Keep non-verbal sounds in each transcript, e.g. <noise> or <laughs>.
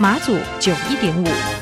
马祖九一点五。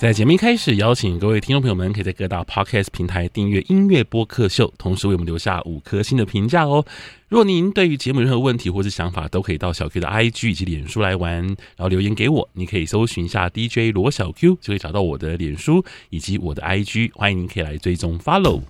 在节目一开始，邀请各位听众朋友们，可以在各大 Podcast 平台订阅音乐播客秀，同时为我们留下五颗星的评价哦。如果您对于节目有任何问题或是想法，都可以到小 Q 的 IG 以及脸书来玩，然后留言给我。你可以搜寻一下 DJ 罗小 Q，就可以找到我的脸书以及我的 IG，欢迎您可以来追踪 Follow。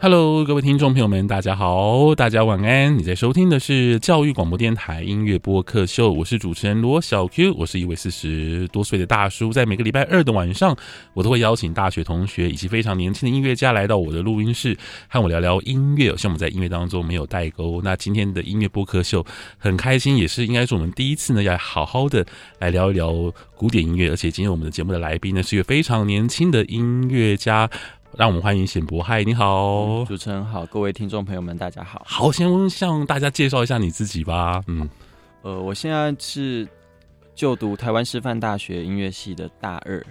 Hello，各位听众朋友们，大家好，大家晚安。你在收听的是教育广播电台音乐播客秀，我是主持人罗小 Q，我是一位四十多岁的大叔。在每个礼拜二的晚上，我都会邀请大学同学以及非常年轻的音乐家来到我的录音室，和我聊聊音乐。像我们在音乐当中没有代沟。那今天的音乐播客秀很开心，也是应该是我们第一次呢，要好好的来聊一聊古典音乐。而且今天我们的节目的来宾呢，是一个非常年轻的音乐家。让我们欢迎显博，嗨，你好，主持人好，各位听众朋友们，大家好。好，先向大家介绍一下你自己吧。嗯，呃，我现在是就读台湾师范大学音乐系的大二。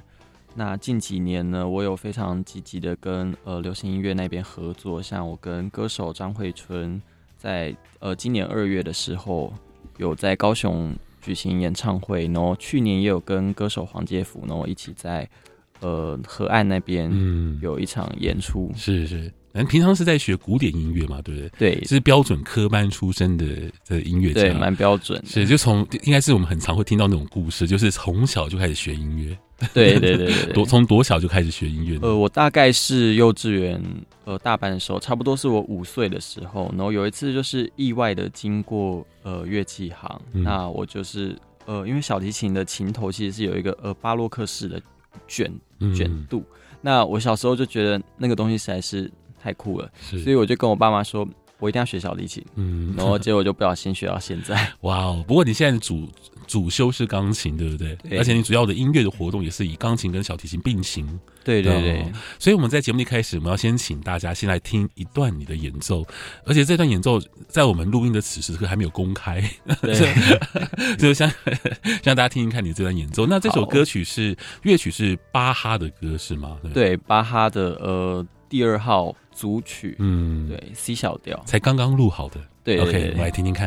那近几年呢，我有非常积极的跟呃流行音乐那边合作，像我跟歌手张惠春在呃今年二月的时候有在高雄举行演唱会，然后去年也有跟歌手黄介甫，然后一起在。呃，河岸那边嗯有一场演出，嗯、是是，咱平常是在学古典音乐嘛，对不对？对，是标准科班出身的的音乐家，对，蛮标准。是，就从应该是我们很常会听到那种故事，就是从小就开始学音乐。对对对对，<laughs> 多从多小就开始学音乐？呃，我大概是幼稚园呃大班的时候，差不多是我五岁的时候，然后有一次就是意外的经过呃乐器行，嗯、那我就是呃因为小提琴的琴头其实是有一个呃巴洛克式的。卷卷度，嗯、那我小时候就觉得那个东西实在是太酷了，所以我就跟我爸妈说，我一定要学小提琴。嗯，然后结果就不小心学到现在。<laughs> 哇哦！不过你现在主主修是钢琴，对不对？对。而且你主要的音乐的活动也是以钢琴跟小提琴并行。对对对。所以我们在节目一开始，我们要先请大家先来听一段你的演奏，而且这段演奏在我们录音的此时此刻还没有公开，对，就像让大家听听看你这段演奏。那这首歌曲是乐曲是巴哈的歌是吗？对，对，巴哈的呃第二号组曲，嗯，对，C 小调，才刚刚录好的。对，对，对，对，OK，我来听听看。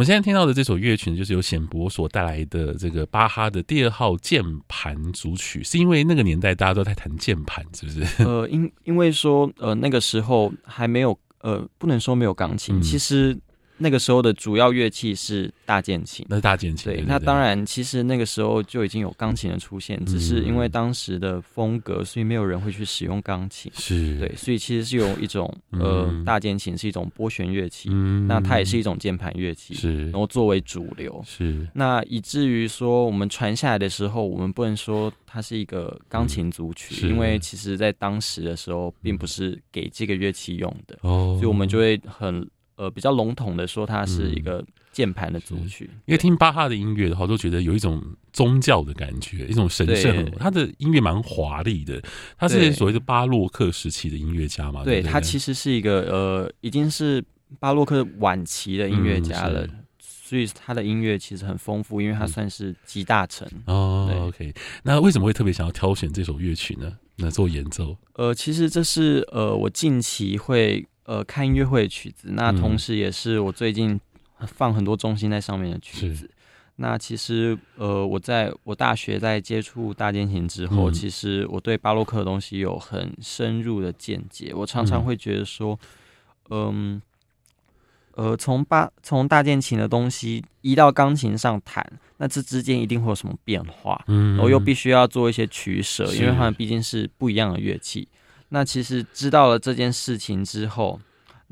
们现在听到的这首乐曲就是由显博所带来的这个巴哈的第二号键盘组曲，是因为那个年代大家都在弹键盘，是不是？<laughs> 呃，因因为说呃那个时候还没有呃不能说没有钢琴，嗯、其实。那个时候的主要乐器是大键琴，那是大键琴。对，那当然，其实那个时候就已经有钢琴的出现，嗯、只是因为当时的风格，所以没有人会去使用钢琴。是，对，所以其实是有一种呃，嗯、大键琴是一种拨弦乐器，嗯、那它也是一种键盘乐器，是，然后作为主流。是，那以至于说我们传下来的时候，我们不能说它是一个钢琴组曲，嗯、因为其实在当时的时候，并不是给这个乐器用的，哦，所以我们就会很。呃，比较笼统的说，它是一个键盘的组曲。嗯、因为听巴哈的音乐的话，都觉得有一种宗教的感觉，一种神圣。他的音乐蛮华丽的，他是所谓的巴洛克时期的音乐家嘛？对，他其实是一个呃，已经是巴洛克晚期的音乐家了，嗯、所以他的音乐其实很丰富，因为他算是集大成。嗯、哦，OK，那为什么会特别想要挑选这首乐曲呢？那做演奏？呃，其实这是呃，我近期会。呃，看音乐会的曲子，那同时也是我最近放很多重心在上面的曲子。是那其实，呃，我在我大学在接触大键琴之后，嗯、其实我对巴洛克的东西有很深入的见解。我常常会觉得说，嗯，呃，从巴从大键琴的东西移到钢琴上弹，那这之间一定会有什么变化？嗯，我又必须要做一些取舍，因为它们毕竟是不一样的乐器。那其实知道了这件事情之后，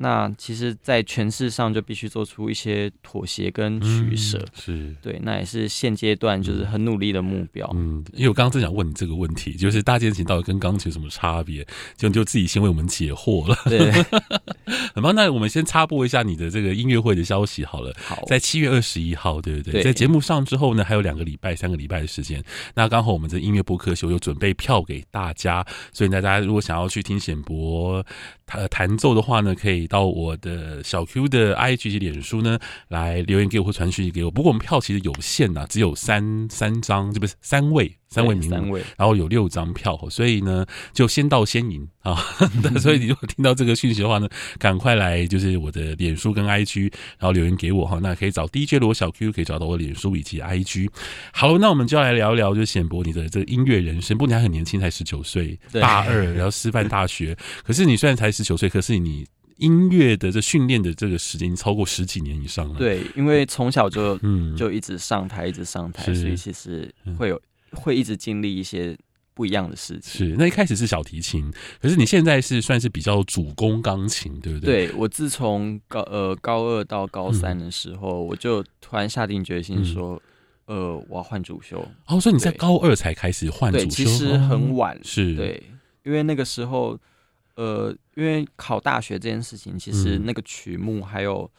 那其实，在诠释上就必须做出一些妥协跟取舍，嗯，是对，那也是现阶段就是很努力的目标。嗯，因为我刚刚正想问你这个问题，就是大键琴到底跟钢琴有什么差别？就就自己先为我们解惑了。对，<laughs> 很棒。那我们先插播一下你的这个音乐会的消息好了。好，在七月二十一号，对不对？对，在节目上之后呢，还有两个礼拜、三个礼拜的时间。那刚好我们这音乐播客秀有准备票给大家，所以大家如果想要去听显博弹弹奏的话呢，可以。到我的小 Q 的 IG 及脸书呢，来留言给我或传讯息给我。不过我们票其实有限呐，只有三三张，这不是三位。三位名额，然后有六张票，所以呢，就先到先赢啊！所以你如果听到这个讯息的话呢，赶快来就是我的脸书跟 IG，然后留言给我哈。那可以找 DJ 罗小 Q，可以找到我的脸书以及 IG。好，那我们就要来聊一聊，就是显博你的这个音乐人生。不，你还很年轻，才十九岁，大二，然后师范大学。可是你虽然才十九岁，可是你音乐的这训练的这个时间超过十几年以上了。对，因为从小就嗯就一直上台，一直上台，所以其实会有。会一直经历一些不一样的事情。是，那一开始是小提琴，可是你现在是算是比较主攻钢琴，对不对？对，我自从高呃高二到高三的时候，嗯、我就突然下定决心说，嗯、呃，我要换主修。哦，所以你在高二才开始换主修？对，其实很晚。哦、是，对，因为那个时候，呃，因为考大学这件事情，其实那个曲目还有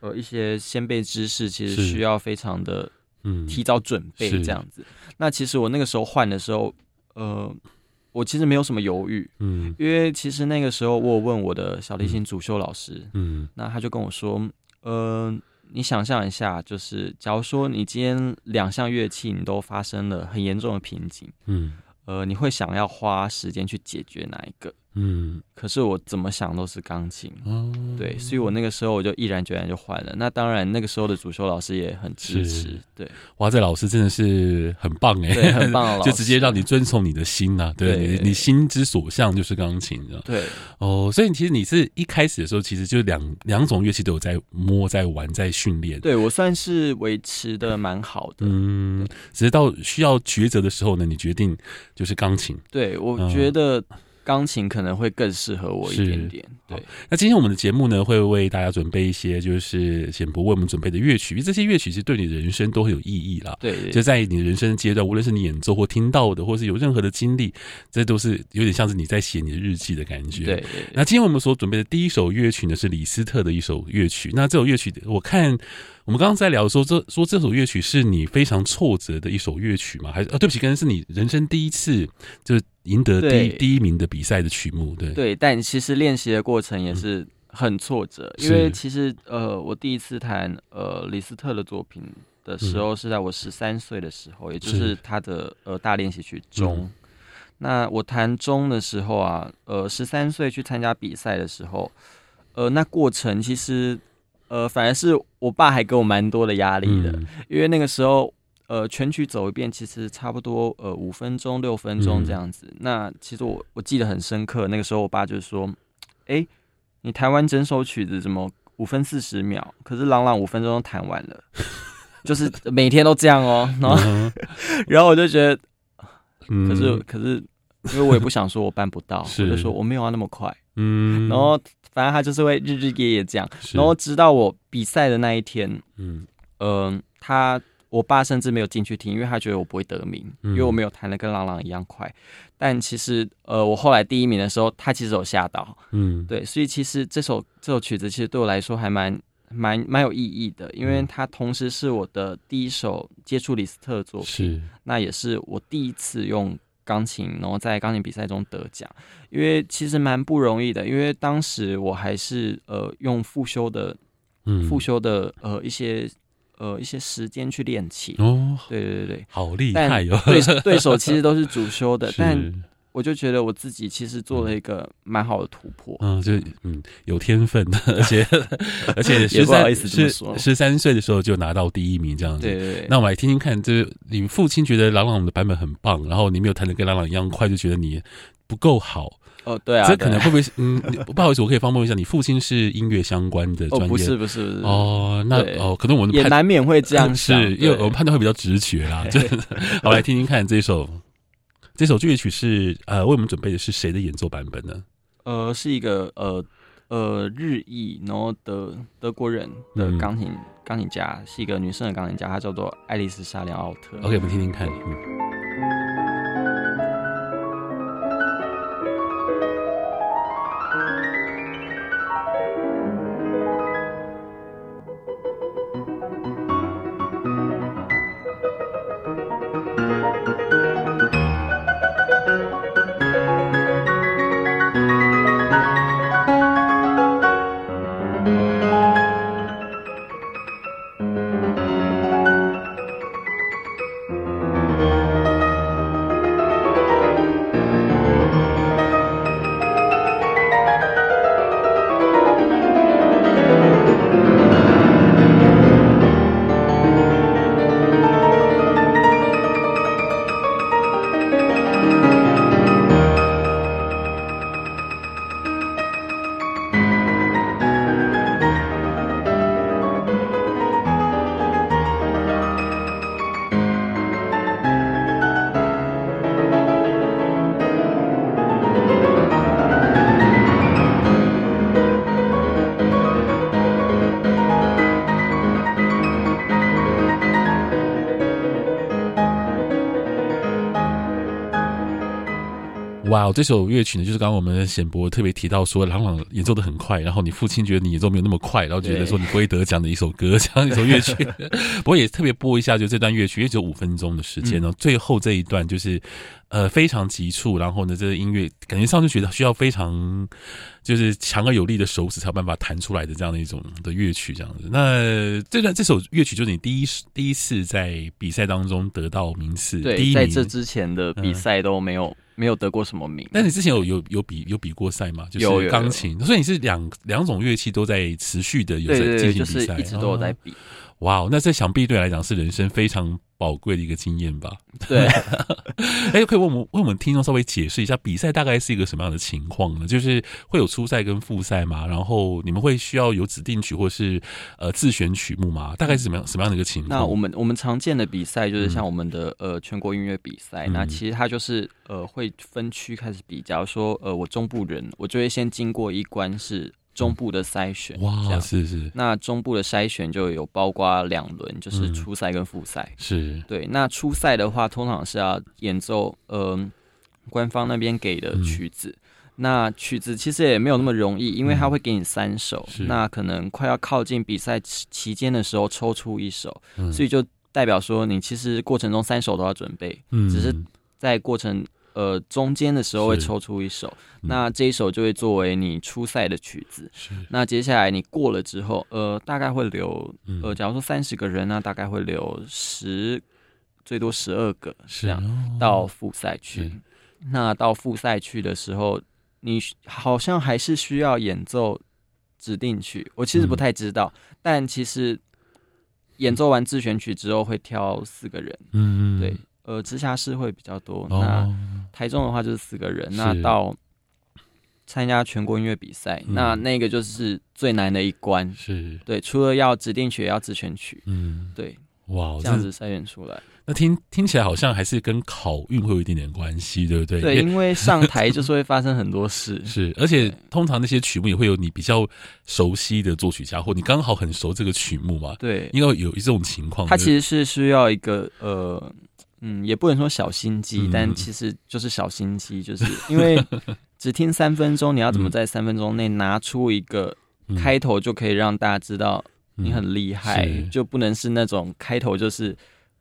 呃一些先辈知识，其实需要非常的。嗯，提早准备这样子。那其实我那个时候换的时候，呃，我其实没有什么犹豫，嗯，因为其实那个时候我有问我的小提琴主修老师，嗯，那他就跟我说，呃，你想象一下，就是假如说你今天两项乐器你都发生了很严重的瓶颈，嗯，呃，你会想要花时间去解决哪一个？嗯，可是我怎么想都是钢琴，哦，对，所以我那个时候我就毅然决然就换了。那当然，那个时候的主修老师也很支持，对，哇，这老师真的是很棒哎，对，很棒就直接让你遵从你的心呐，对，你你心之所向就是钢琴，对，哦，所以其实你是一开始的时候，其实就两两种乐器都有在摸、在玩、在训练，对我算是维持的蛮好的，嗯，只是到需要抉择的时候呢，你决定就是钢琴，对我觉得。钢琴可能会更适合我一点点。对，那今天我们的节目呢，会为大家准备一些就是显博为我们准备的乐曲，因为这些乐曲其实对你的人生都很有意义啦。对，对，就在你的人生阶段，无论是你演奏或听到的，或是有任何的经历，这都是有点像是你在写你的日记的感觉。对。那今天我们所准备的第一首乐曲呢，是李斯特的一首乐曲。那这首乐曲，我看。我们刚刚在聊说，这说这首乐曲是你非常挫折的一首乐曲吗？还是啊？对不起，可能是你人生第一次就是赢得第一第一名的比赛的曲目，对对。但其实练习的过程也是很挫折，嗯、因为其实呃，我第一次弹呃李斯特的作品的时候是在我十三岁的时候，嗯、也就是他的呃大练习曲中。嗯、那我弹中的时候啊，呃，十三岁去参加比赛的时候，呃，那过程其实。呃，反而是我爸还给我蛮多的压力的，嗯、因为那个时候，呃，全曲走一遍，其实差不多呃五分钟六分钟这样子。嗯、那其实我我记得很深刻，那个时候我爸就说：“哎、欸，你弹完整首曲子怎么五分四十秒？可是朗朗五分钟都弹完了，就是每天都这样哦。”然后，嗯、<laughs> 然后我就觉得，可是可是，因为我也不想说我办不到，我就说我没有要那么快。嗯，然后反正他就是会日日夜夜这样，然后直到我比赛的那一天，嗯，呃，他我爸甚至没有进去听，因为他觉得我不会得名，因为我没有弹的跟郎朗一样快。但其实，呃，我后来第一名的时候，他其实有吓到，嗯，对，所以其实这首这首曲子其实对我来说还蛮蛮蛮有意义的，因为它同时是我的第一首接触李斯特作品，是，那也是我第一次用。钢琴，然后在钢琴比赛中得奖，因为其实蛮不容易的。因为当时我还是呃用复修的，嗯，复修的呃一些呃一些时间去练琴。哦，对对对，好厉害哟！对对手其实都是主修的，<laughs> 但。我就觉得我自己其实做了一个蛮好的突破，嗯，就嗯有天分，而且 <laughs> 而且十三十十三岁的时候就拿到第一名这样子。对对对。那我们来听听看，就是你父亲觉得朗朗的版本很棒，然后你没有弹的跟朗朗一样快，就觉得你不够好。哦，对啊。这可能会不会嗯，不好意思，我可以方便问一下，你父亲是音乐相关的专业？哦，不是不是不是。哦，那哦，可能我们也难免会这样，<laughs> 是因为我们判断会比较直觉啦。就好，来听听看这一首。这首乐曲是呃，为我们准备的是谁的演奏版本呢？呃，是一个呃呃日裔，然后德德国人的钢琴、嗯、钢琴家，是一个女生的钢琴家，她叫做爱丽丝沙良奥特。OK，我们听听看。嗯哇，这首乐曲呢，就是刚刚我们显博特别提到说，朗朗演奏的很快，然后你父亲觉得你演奏没有那么快，然后觉得说你不会得奖的一首歌，<laughs> 这样一首乐曲。不过也特别播一下，就这段乐曲，因为只有五分钟的时间呢，最后这一段就是呃非常急促，然后呢，这个音乐感觉上就觉得需要非常就是强而有力的手指才有办法弹出来的这样的一种的乐曲，这样子。那这段这首乐曲就是你第一第一次在比赛当中得到名次，对，第一名，在这之前的比赛都没有。没有得过什么名，但你之前有有有比有比过赛吗？就是钢琴，所以你是两两种乐器都在持续的有在进行比赛，一直都有在比。哇哦，那这想必对来讲是人生非常宝贵的一个经验吧？对，<laughs> 哎，可以为我们为我们听众稍微解释一下比赛大概是一个什么样的情况呢？就是会有初赛跟复赛吗？然后你们会需要有指定曲或是呃自选曲目吗？大概是什么样什么样的一个情况？那我们我们常见的比赛就是像我们的、嗯、呃全国音乐比赛，那其实它就是呃会分区开始比。假如说呃我中部人，我就会先经过一关是。中部的筛选，哇，是是。那中部的筛选就有包括两轮，就是初赛跟复赛。是对。那初赛的话，通常是要演奏呃官方那边给的曲子。那曲子其实也没有那么容易，因为他会给你三首。那可能快要靠近比赛期间的时候抽出一首，所以就代表说你其实过程中三首都要准备，只是在过程。呃，中间的时候会抽出一首，嗯、那这一首就会作为你初赛的曲子。是，那接下来你过了之后，呃，大概会留，呃，假如说三十个人呢，大概会留十，最多十二个这样、哦、到复赛区。那到复赛区的时候，你好像还是需要演奏指定曲，我其实不太知道，嗯、但其实演奏完自选曲之后会挑四个人，嗯，对，呃，直辖市会比较多，哦、那台中的话就是四个人，那到参加全国音乐比赛，嗯、那那个就是最难的一关，是对，除了要指定曲，也要自选曲，嗯，对，哇，这样子筛选出来。那听听起来好像还是跟考运会有一点点关系，对不对？对，因为上台就是会发生很多事。<laughs> 是，而且通常那些曲目也会有你比较熟悉的作曲家，或你刚好很熟这个曲目嘛。对，因为有一种情况，它其实是需要一个呃，嗯，也不能说小心机，嗯、但其实就是小心机，就是因为只听三分钟，你要怎么在三分钟内拿出一个开头就可以让大家知道你很厉害，嗯、就不能是那种开头就是。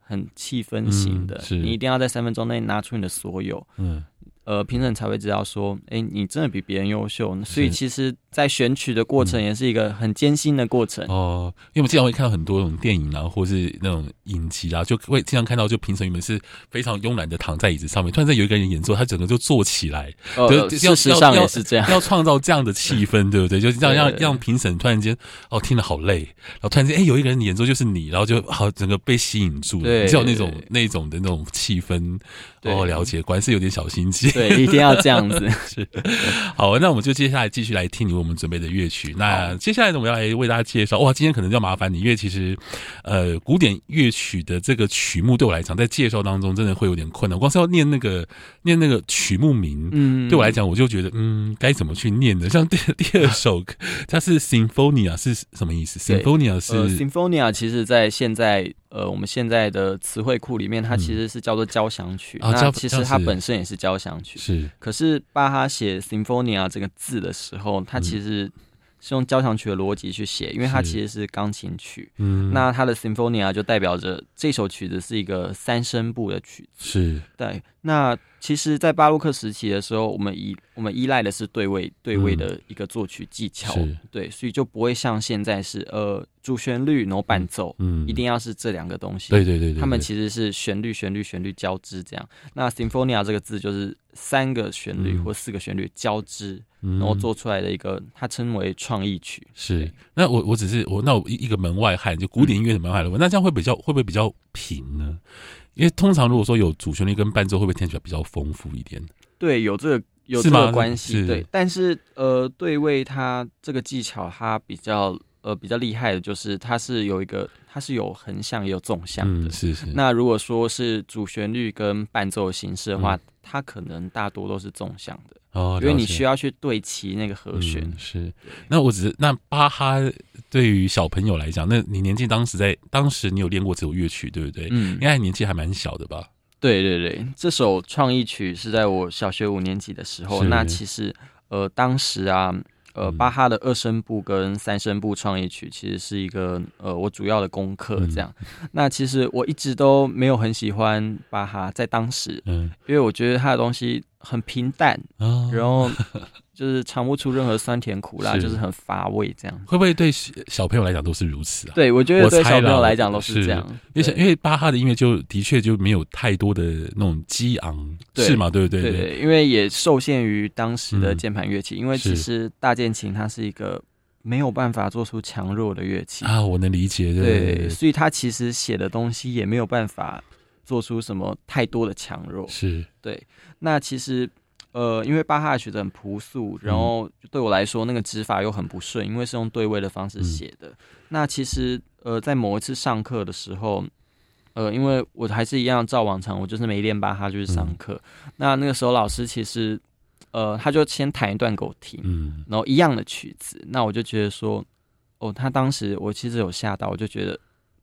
很气氛型的，嗯、你一定要在三分钟内拿出你的所有，嗯，呃，评审才会知道说，哎、欸，你真的比别人优秀。所以其实。在选取的过程也是一个很艰辛的过程。哦，因为我们经常会看到很多那种电影啊，或是那种影集啊，就会经常看到，就评审员们是非常慵懒的躺在椅子上面，突然间有一个人演奏，他整个就坐起来，哦，事实上也是这样，要创造这样的气 <laughs> 氛，对不对？就是这样让让评审突然间哦听得好累，然后突然间哎有一个人演奏就是你，然后就好整个被吸引住了，对，就有那种那种的那种气氛，哦，了解，果然是有点小心机，对，一定要这样子。<laughs> 是，好，那我们就接下来继续来听你为我们准备的乐曲。那接下来呢，我们要来为大家介绍。哇，今天可能就要麻烦你，因为其实，呃，古典乐曲的这个曲目对我来讲，在介绍当中真的会有点困难。光是要念那个念那个曲目名，嗯，对我来讲，我就觉得，嗯，该怎么去念呢？像第 <laughs> 第二首，它是 Symphonia 是什么意思？Symphonia 是、呃、Symphonia，其实在现在呃我们现在的词汇库里面，它其实是叫做交响曲。嗯、那其实它本身也是交响曲，是。可是巴哈写 Symphonia 这个字的时候，它其实、嗯是用交响曲的逻辑去写，因为它其实是钢琴曲。嗯，那它的 Symphonia 就代表着这首曲子是一个三声部的曲子。是，对。那其实，在巴洛克时期的时候，我们依我们依赖的是对位对位的一个作曲技巧。嗯、对，所以就不会像现在是呃主旋律然后伴奏，嗯，一定要是这两个东西。对对对，他们其实是旋律旋律旋律交织这样。那 Symphonia 这个字就是三个旋律或四个旋律交织。然后做出来的一个，它称为创意曲。是，那我我只是我那我一一个门外汉，就古典音乐的门外汉，嗯、那这样会比较会不会比较平呢？因为通常如果说有主旋律跟伴奏，会不会听起来比较丰富一点？对，有这个有这个关系。对，但是呃，对位它这个技巧，它比较呃比较厉害的就是它是有一个，它是有横向也有纵向的。嗯、是是。那如果说是主旋律跟伴奏的形式的话，嗯、它可能大多都是纵向的。哦，因为你需要去对齐那个和弦。嗯、是，那我只是那巴哈对于小朋友来讲，那你年纪当时在当时你有练过这首乐曲，对不对？嗯，应该年纪还蛮小的吧？对对对，这首创意曲是在我小学五年级的时候。那其实呃，当时啊。呃，巴哈的二声部跟三声部创意曲其实是一个呃我主要的功课这样。嗯、那其实我一直都没有很喜欢巴哈，在当时，嗯，因为我觉得他的东西很平淡，哦、然后就是尝不出任何酸甜苦辣，是就是很乏味这样。会不会对小朋友来讲都是如此啊？对，我觉得对小朋友来讲都是这样。因为因为巴哈的音乐就的确就没有太多的那种激昂，是吗？对不对？对，对，因为也受限于当时的键盘乐器，嗯、因为其实大键琴它是一个没有办法做出强弱的乐器啊，我能理解。对，对，对，所以他其实写的东西也没有办法做出什么太多的强弱。是对。那其实。呃，因为巴哈的曲子很朴素，然后对我来说那个指法又很不顺，因为是用对位的方式写的。嗯、那其实呃，在某一次上课的时候，呃，因为我还是一样照往常，我就是没练巴哈就是上课。嗯、那那个时候老师其实呃，他就先弹一段给我听，嗯，然后一样的曲子，那我就觉得说，哦，他当时我其实有吓到，我就觉得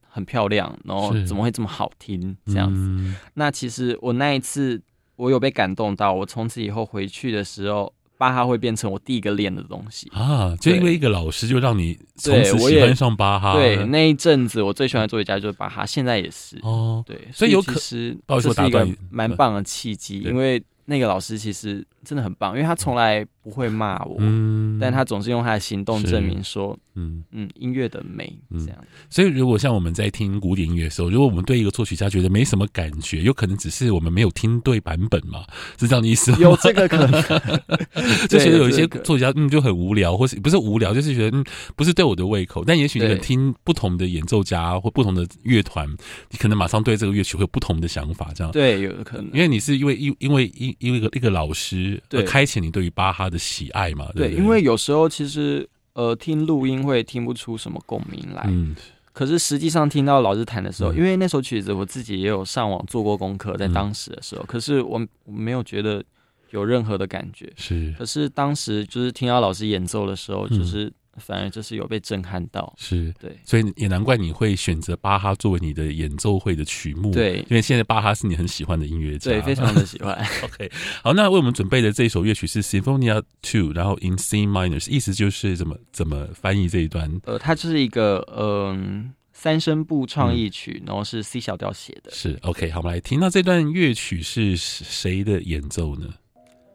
很漂亮，然后怎么会这么好听这样子？嗯、那其实我那一次。我有被感动到，我从此以后回去的时候，巴哈会变成我第一个练的东西啊！就因为一个老师，就让你从此喜欢上巴哈。对，那一阵子我最喜欢的作曲家就是巴哈，现在也是哦。对，所以有可是这是一个蛮棒的契机，因为那个老师其实真的很棒，因为他从来不会骂我，嗯，但他总是用他的行动证明说，嗯嗯，音乐的美这样。所以，如果像我们在听古典音乐的时候，如果我们对一个作曲家觉得没什么感觉，有可能只是我们没有听对版本嘛，是这样的意思吗？<laughs> 有这个可能，<laughs> 就觉得有一些作曲家嗯就很无聊，或是不是无聊，就是觉得嗯不是对我的胃口。但也许你听不同的演奏家或不同的乐团，你可能马上对这个乐曲会有不同的想法，这样对，有可能，因为你是因为因因为因因为一个一个老师。对，开启你对于巴哈的喜爱嘛？对，对，因为有时候其实呃听录音会听不出什么共鸣来，嗯，可是实际上听到老师弹的时候，嗯，因为那首曲子我自己也有上网做过功课，在当时的时候，嗯，可是我我没有觉得有任何的感觉，是，可是当时就是听到老师演奏的时候，就是。反而就是有被震撼到，是对，所以也难怪你会选择巴哈作为你的演奏会的曲目，对，因为现在巴哈是你很喜欢的音乐家，对，非常的喜欢。<laughs> OK，好，那为我们准备的这一首乐曲是 Symphonia Two，然后 In C Minor，意思就是怎么怎么翻译这一段？呃，它就是一个嗯三声部创意曲，然后是 C 小调写的。是 OK，好，我们来听那这段乐曲是谁的演奏呢？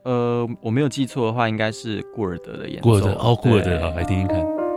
呃，我没有记错的话，应该是顾尔德的演奏。顾尔德哦，顾尔德，好，来听听看。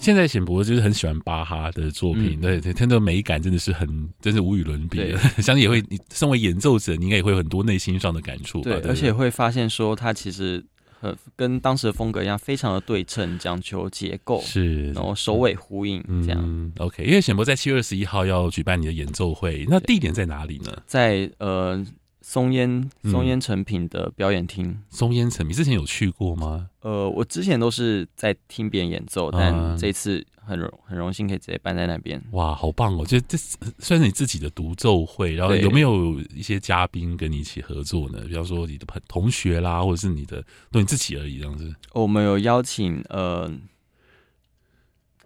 现在显博就是很喜欢巴哈的作品，嗯、对，他的美感真的是很，真是无与伦比。<laughs> 相信也会，你身为演奏者，你应该也会有很多内心上的感触。对，而且会发现说，他其实和跟当时的风格一样，非常的对称，讲求结构，是，然后首尾呼应这样。嗯、OK，因为显博在七月二十一号要举办你的演奏会，那地点在哪里呢？在呃。松烟松烟成品的表演厅，松烟成品之前有去过吗？呃，我之前都是在听别人演奏，但这次很荣很荣幸可以直接办在那边。哇，好棒哦！就这算是你自己的独奏会，然后有没有一些嘉宾跟你一起合作呢？比方说你的朋同学啦，或者是你的，对你自己而已这样子。我们有邀请呃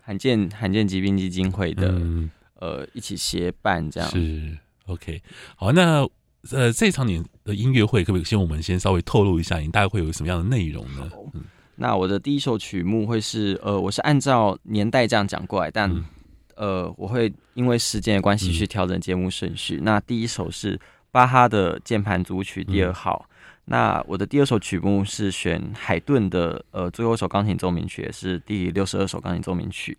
罕见罕见疾病基金会的、嗯、呃一起协办这样。是 OK，好，那。呃，这场你的音乐会可不可以先我们先稍微透露一下，你大概会有什么样的内容呢？嗯，那我的第一首曲目会是呃，我是按照年代这样讲过来，但、嗯、呃，我会因为时间的关系去调整节目顺序。嗯、那第一首是巴哈的键盘组曲第二号、嗯。那我的第二首曲目是选海顿的呃最后一首钢琴奏鸣曲，也是第六十二首钢琴奏鸣曲。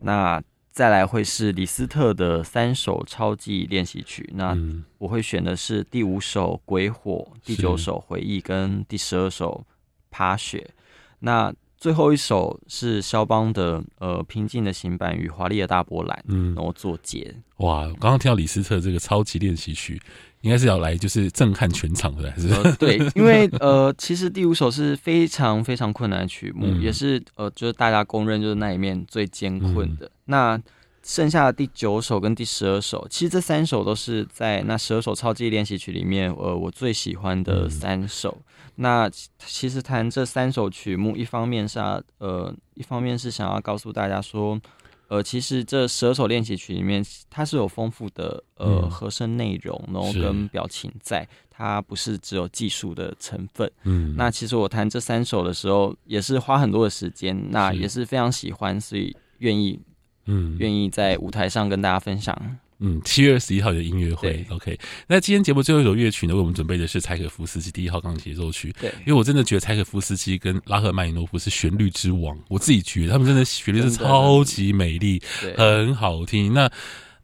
那再来会是李斯特的三首超级练习曲，那我会选的是第五首鬼火，第九首回忆跟第十二首爬雪。那最后一首是肖邦的呃平静的行板与华丽的大波澜，嗯，然后做结。哇，刚刚听到李斯特这个超级练习曲，应该是要来就是震撼全场的，是吧？呃，<laughs> 对，因为呃其实第五首是非常非常困难的曲目，嗯，也是呃就是大家公认就是那一面最艰困的。嗯那剩下的第九首跟第十二首，其实这三首都是在那十二首超级练习曲里面，呃，我最喜欢的三首。嗯、那其实弹这三首曲目，一方面是呃，一方面是想要告诉大家说，呃，其实这十二首练习曲里面，它是有丰富的呃、嗯、和声内容，然后跟表情在，它不是只有技术的成分。嗯，那其实我弹这三首的时候，也是花很多的时间，那也是非常喜欢，所以愿意，嗯，愿意在舞台上跟大家分享。嗯，七月二十一号的音乐会，OK。那今天节目最后一首乐曲呢，为我们准备的是柴可夫斯基第一号钢琴协奏曲。对，因为我真的觉得柴可夫斯基跟拉赫曼尼诺夫是旋律之王，我自己觉得他们真的旋律是超级美丽，很好听。那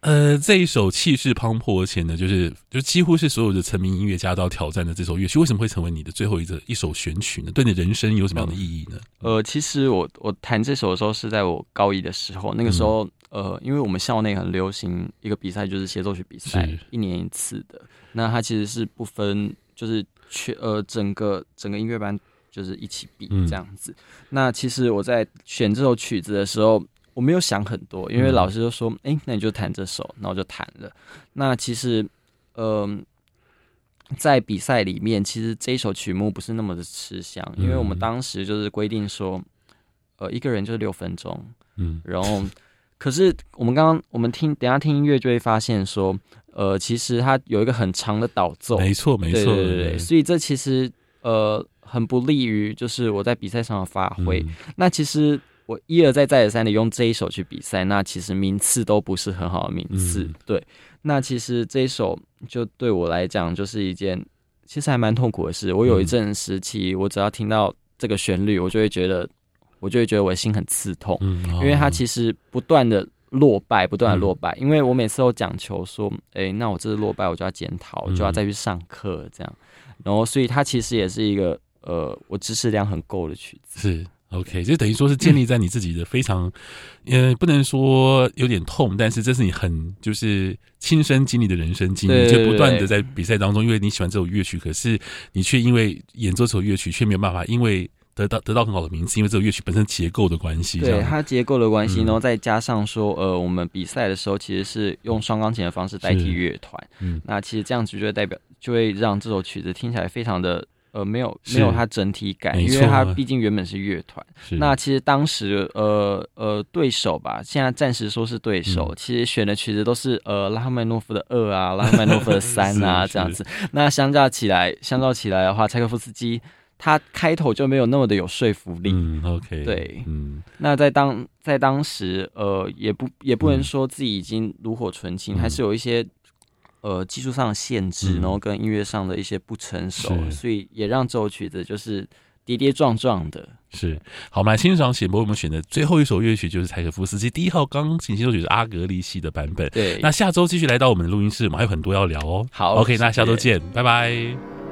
呃，这一首气势磅礴，而且呢，就是就几乎是所有的成名音乐家都要挑战的这首乐曲，为什么会成为你的最后一个一首选曲呢？对你的人生有什么样的意义呢？呃，其实我我弹这首的时候是在我高一的时候，那个时候。嗯呃，因为我们校内很流行一个比赛，就是协奏曲比赛，一年一次的。那它其实是不分，就是全呃整个整个音乐班就是一起比这样子。嗯、那其实我在选这首曲子的时候，我没有想很多，因为老师就说：“哎、嗯欸，那你就弹这首。”那我就弹了。那其实，嗯、呃，在比赛里面，其实这一首曲目不是那么的吃香，因为我们当时就是规定说，呃，一个人就是六分钟，嗯，然后。可是我们刚刚我们听，等下听音乐就会发现说，呃，其实它有一个很长的导奏，没错没错，对对对，所以这其实呃很不利于就是我在比赛上的发挥。嗯、那其实我一而再再而三的用这一首去比赛，那其实名次都不是很好的名次。嗯、对，那其实这一首就对我来讲就是一件其实还蛮痛苦的事。我有一阵时期，我只要听到这个旋律，我就会觉得。我就会觉得我的心很刺痛，嗯哦、因为他其实不断的落败，不断的落败。嗯、因为我每次都讲求说，哎、欸，那我这次落败，我就要检讨，我、就要再去上课，这样。然后，所以它其实也是一个呃，我知识量很够的曲子。是 OK，就等于说是建立在你自己的非常，呃、嗯，不能说有点痛，但是这是你很就是亲身经历的人生经历，就不断的在比赛当中，因为你喜欢这首乐曲，可是你却因为演奏这首乐曲，却没有办法，因为。得到得到很好的名次，因为这个乐曲本身结构的关系。对，它结构的关系，然后再加上说，呃，我们比赛的时候其实是用双钢琴的方式代替乐团。嗯，那其实这样子就会代表，就会让这首曲子听起来非常的呃，没有没有它整体感，因为它毕竟原本是乐团。那其实当时呃呃对手吧，现在暂时说是对手，其实选的曲子都是呃拉赫曼诺夫的二啊，拉赫曼诺夫的三啊 <laughs> 这样子。那相较起来，相较起来的话，柴可夫斯基。他开头就没有那么的有说服力。嗯，OK，对，嗯，那在当在当时，呃，也不也不能说自己已经炉火纯青，嗯、还是有一些呃技术上的限制，嗯、然后跟音乐上的一些不成熟，所以也让这首曲子就是跌跌撞撞的。是，好，我们来欣赏显博我们选的最后一首乐曲，就是柴可夫斯基第一号钢琴协奏曲是阿格利系的版本。对，那下周继续来到我们的录音室，我们还有很多要聊哦。好，OK，那下周见，拜拜。